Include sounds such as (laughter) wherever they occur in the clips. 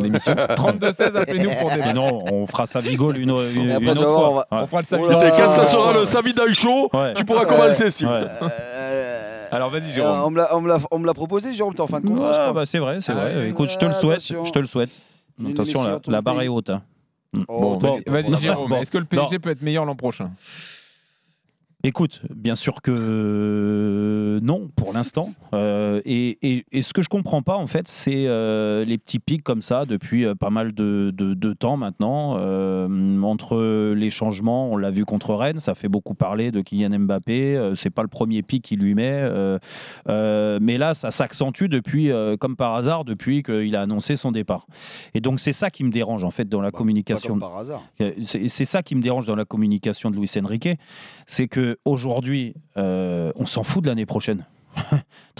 son émission. (laughs) 32-16, appelez-nous pour des Mais non, on fera ça Bigol une, une, après, une autre fois. on va- Ouais. On fera le samedi. là Quand ça sera le Savidaï Show, Ouais. tu pourras commencer, Steve. Ouais. Euh, Alors vas-y, euh, Jérôme. on me l'a- on me l'a- proposé, Jérôme, t'es en fin de contrat, Ouais, crois. bah, c'est vrai, c'est Ah vrai. ouais, Écoute, je te le ouais, souhaite. attention. Je te le souhaite. Attention, la, ton la barre est haute. hein. Oh, Bon, pas. vas-y, Jérôme. bon, Est-ce que le PSG peut être meilleur l'an prochain? Écoute, bien sûr que non, pour l'instant. Euh, et, et- et ce que je comprends pas, en fait, c'est euh, les petits pics comme ça depuis euh, pas mal de, de- de temps maintenant. Euh, entre les changements, on l'a vu contre Rennes, ça fait beaucoup parler de Kylian Mbappé. C'est pas le premier pic qu'il lui met. mais là, ça s'accentue depuis, comme par hasard, depuis qu'il a annoncé son départ. Et donc, c'est ça qui me dérange, en fait, dans la Bah, communication. Pas comme par hasard. C'est ça qui me dérange dans la communication de Luis Enrique, c'est que aujourd'hui, euh, on s'en fout de l'année prochaine. (laughs)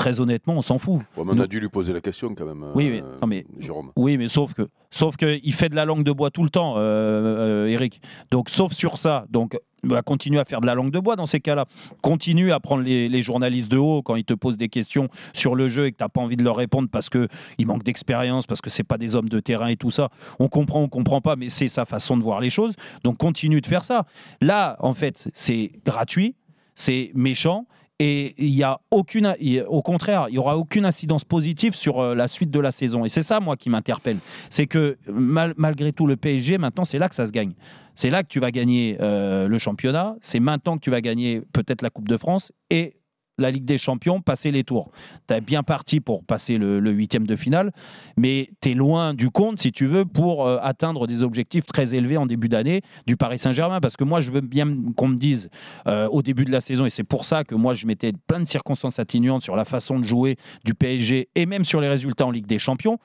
Très honnêtement, on s'en fout. Ouais, mais on a dû lui poser la question quand même, Oui, euh, mais- non, mais- Jérôme. Oui, mais sauf que, sauf que, il fait de la langue de bois tout le temps, euh, euh, Eric. Donc, sauf sur ça, donc, bah, continue à faire de la langue de bois dans ces cas-là. Continue à prendre les, les journalistes de haut quand ils te posent des questions sur le jeu et que tu n'as pas envie de leur répondre parce que ils manquent d'expérience, parce que c'est pas des hommes de terrain et tout ça. On comprend, on comprend pas, mais c'est sa façon de voir les choses. Donc, continue de faire ça. Là, en fait, c'est gratuit, c'est méchant. Et il y a aucune, au contraire, il y aura aucune incidence positive sur euh, la suite de la saison. Et c'est ça, moi, qui m'interpelle. C'est que mal- malgré tout, le PSG, maintenant, c'est là que ça se gagne. C'est là que tu vas gagner euh, le championnat. C'est maintenant que tu vas gagner peut-être la Coupe de France et la Ligue des Champions, passer les tours. Tu es bien parti pour passer le, huitième de finale, mais tu es loin du compte, si tu veux, pour euh, atteindre des objectifs très élevés en début d'année du Paris Saint-Germain. Parce que moi, je veux bien qu'on me dise euh, au début de la saison, et c'est pour ça que moi, je mettais plein de circonstances atténuantes sur la façon de jouer du PSG et même sur les résultats en Ligue des Champions.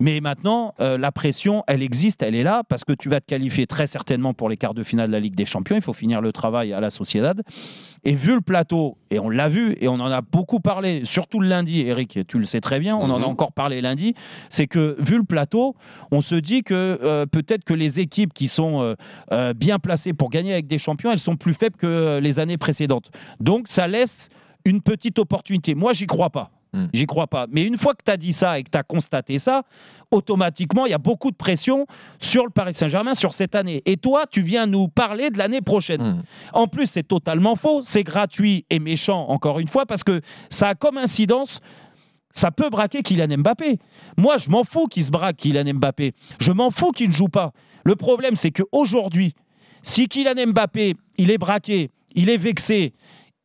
Mais maintenant, euh, la pression, elle existe, elle est là, parce que tu vas te qualifier très certainement pour les quarts de finale de la Ligue des Champions. Il faut finir le travail à la Sociedad. Et vu le plateau, et on l'a vu, et on en a beaucoup parlé, surtout le lundi, Eric, tu le sais très bien, on en a Mhm. encore parlé lundi, c'est que vu le plateau, on se dit que euh, peut-être que les équipes qui sont euh, bien placées pour gagner avec des champions, elles sont plus faibles que les années précédentes. Donc ça laisse une petite opportunité. Moi, j'y crois pas. Hmm. J'y crois pas. Mais une fois que tu as dit ça et que tu as constaté ça, automatiquement, il y a beaucoup de pression sur le Paris Saint-Germain sur cette année. Et toi, tu viens nous parler de l'année prochaine. Hmm. En plus, c'est totalement faux, c'est gratuit et méchant, encore une fois, parce que ça a comme incidence. Ça peut braquer Kylian Mbappé. Moi, je m'en fous qu'il se braque Kylian Mbappé. Je m'en fous qu'il ne joue pas. Le problème, c'est qu'aujourd'hui, si Kylian Mbappé, il est braqué, il est vexé,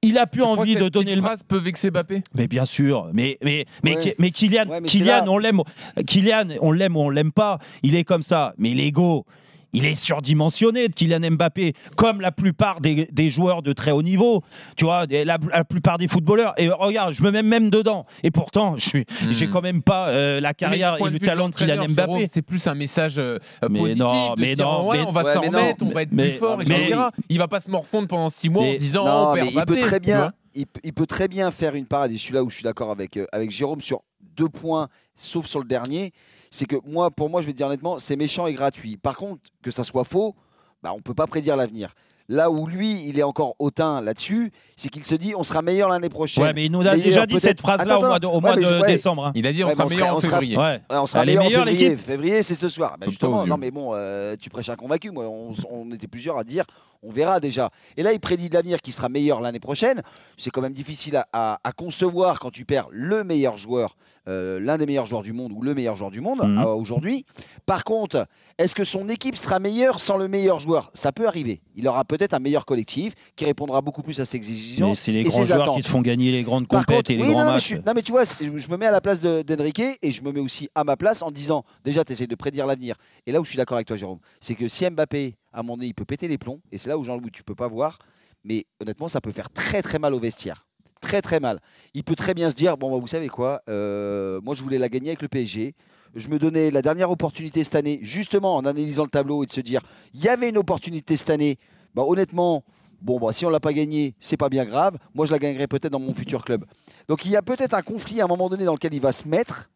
il a plus Tu envie de donner le phrase peut vexer Mbappé mais bien sûr, mais mais mais, Ouais. Mais Kylian, Ouais, mais c'est Kylian, on l'aime, Kylian, on l'aime ou on l'aime pas, il est comme ça. Mais l'ego, il est surdimensionné de Kylian Mbappé, comme la plupart des, des joueurs de très haut niveau. Tu vois, des- la, la plupart des footballeurs. Et regarde, je me mets même dedans. Et pourtant, je suis, Hmm. j'ai quand même pas euh, la carrière et le talent de Kylian Mbappé. C'est plus un message euh, Mais positif. non, mais dire, non, ouais, mais- on va s'en remettre, on va être mais- plus fort, mais- etc. Il va pas se morfondre pendant six mois en disant Non, on perd mais il peut très bien, il peut très bien faire une parade. Et je suis là où je suis d'accord avec, euh, avec Jérôme sur deux points, sauf sur le dernier. C'est que moi, pour moi, je vais te dire honnêtement, c'est méchant et gratuit. Par contre, que ça soit faux, bah, on peut pas prédire l'avenir. Là où lui, il est encore hautain là-dessus, c'est qu'il se dit on sera meilleur l'année prochaine. Ouais, mais il nous a Meilleur, déjà dit cette phrase-là au mois de, au mois de ouais. décembre. hein. Il a dit on Ouais, sera on meilleur en sera- février. Ouais. Ouais, on sera meilleur en février. l'équipe Février, c'est ce soir. Bah, justement, non mais bon, euh, tu prêches un convaincu. Moi, on, on était plusieurs à dire, on verra déjà. Et là, il prédit de l'avenir qui sera meilleur l'année prochaine. C'est quand même difficile à, à- à concevoir quand tu perds le meilleur joueur, euh, l'un des meilleurs joueurs du monde ou le meilleur joueur du monde Mhm. euh, aujourd'hui. Par contre, est-ce que son équipe sera meilleure sans le meilleur joueur? Ça peut arriver. Il aura peut-être un meilleur collectif qui répondra beaucoup plus à ses Mais exigences. c'est les et grands ses joueurs attentes. qui te font gagner les grandes Par compètes contre, et les oui, grands non, mais matchs. je suis- non, mais tu vois, je me mets à la place de- d'Enrique et je me mets aussi à ma place en disant déjà, tu essaies de prédire l'avenir. Et là où je suis d'accord avec toi, Jérôme, c'est que si Mbappé, à mon nez, il peut péter les plombs, et c'est là où Jean-Louis, tu peux pas voir, mais honnêtement, ça peut faire très très mal au vestiaire. Très très mal. Il peut très bien se dire bon, bah, vous savez quoi, euh, moi je voulais la gagner avec le PSG. Je me donnais la dernière opportunité cette année, justement en analysant le tableau et de se dire il y avait une opportunité cette année. Bah, honnêtement, bon, bah, si on l'a pas gagné, c'est pas bien grave. Moi, je la gagnerai peut-être dans mon futur club. Donc il y a peut-être un conflit à un moment donné dans lequel il va se mettre,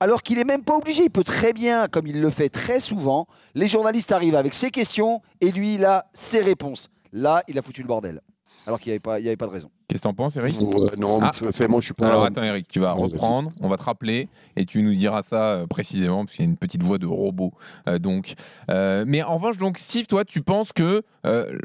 alors qu'il n'est même pas obligé. Il peut très bien, comme il le fait très souvent, les journalistes arrivent avec ses questions et lui, il a ses réponses. Là, il a foutu le bordel. Alors qu'il n'y avait, pas- il y avait pas de raison. Qu'est-ce que t'en penses, Eric? Ouais, non, Ah. fais, moi je suis pas. Alors attends Eric, tu vas reprendre, on va te rappeler et tu nous diras ça euh, précisément parce qu'il y a une petite voix de robot. euh, donc, Euh, mais en revanche, donc Steve, toi, tu penses que euh,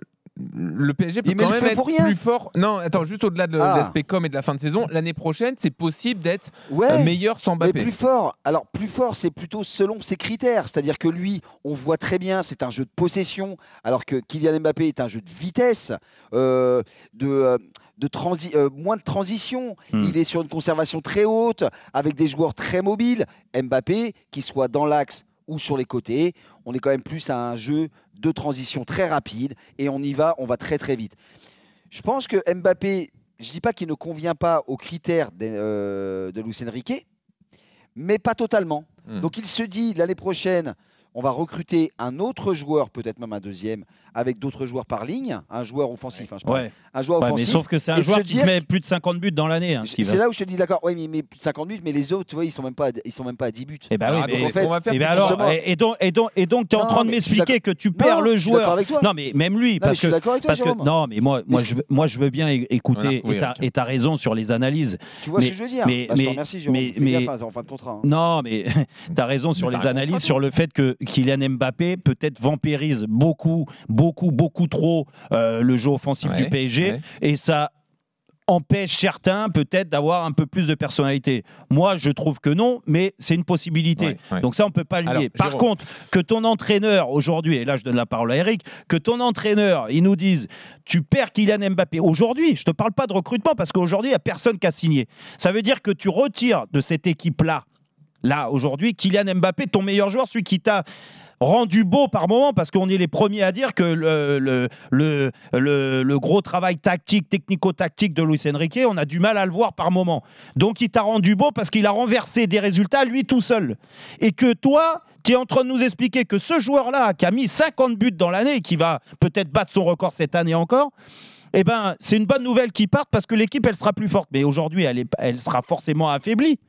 le PSG peut Il quand même être pour rien. plus fort Non, attends, juste au-delà de Ah. l'aspect com et de la fin de saison, l'année prochaine, c'est possible d'être Ouais. euh, meilleur sans Mais Mbappé. plus fort, alors plus fort, c'est plutôt selon ses critères. C'est-à-dire que lui, on voit très bien, c'est un jeu de possession, alors que Kylian Mbappé est un jeu de vitesse, euh, de, euh, de transi- euh, moins de transition. Hmm. Il est sur une conservation très haute, avec des joueurs très mobiles. Mbappé, qu'il soit dans l'axe ou sur les côtés, on est quand même plus à un jeu de transition très rapide et on y va, on va très très vite. Je pense que Mbappé, je dis pas qu'il ne convient pas aux critères de, euh, de Luis Enrique, mais pas totalement. Hmm. Donc il se dit l'année prochaine, on va recruter un autre joueur, peut-être même un deuxième, avec d'autres joueurs par ligne, un joueur offensif, hein, je. Ouais. un joueur Ouais, mais offensif. sauf que c'est un et joueur qui dire met plus de 50 buts dans l'année. Hein. C'est là où je te dis d'accord. Oui, mais il met plus de 50 buts, mais les autres, tu vois, ils sont même pas, à- ils sont même pas à 10 buts. Eh ben oui, Alors, mais- donc, en fait- on va faire Eh ben alors, justement- et, et donc, et donc, et donc, tu es en train de m'expliquer que tu perds Non, le je suis d'accord joueur. avec toi. Non, mais même lui, Non, mais parce je suis que d'accord avec toi, parce que non, mais moi, moi, je, veux- moi, je veux bien écouter. Et t'as- et t'as raison sur les analyses. Tu vois ce que je veux dire mais- Bah, Je te mais- remercie, Jérôme. mais- hein, en fin de contrat. Non, mais (laughs) tu as raison sur les t'as analyses, sur le fait que Kylian Mbappé peut-être vampirise beaucoup, beaucoup, beaucoup trop euh, le jeu offensif du PSG ouais. et ça empêche certains peut-être d'avoir un peu plus de personnalité. Moi, je trouve que non, mais c'est une possibilité. Ouais, ouais. Donc ça, on peut pas le lier. Par Jérôme. contre, que ton entraîneur aujourd'hui, et là je donne la parole à Eric, que ton entraîneur, il nous dise, tu perds Kylian Mbappé aujourd'hui, je te parle pas de recrutement parce qu'aujourd'hui, il n'y a personne qui a signé. Ça veut dire que tu retires de cette équipe-là, là aujourd'hui, Kylian Mbappé, ton meilleur joueur, celui qui t'a rendu beau par moment, parce qu'on est les premiers à dire que le, le, le, le- gros travail tactique, technico-tactique de Luis Enrique, on a du mal à le voir par moment. Donc il t'a rendu beau parce qu'il a renversé des résultats lui tout seul. Et que toi, tu es en train de nous expliquer que ce joueur-là, qui a mis 50 buts dans l'année, qui va peut-être battre son record cette année encore, eh ben, c'est une bonne nouvelle qu'il parte parce que l'équipe, elle sera plus forte. Mais aujourd'hui, elle, elle sera forcément affaiblie.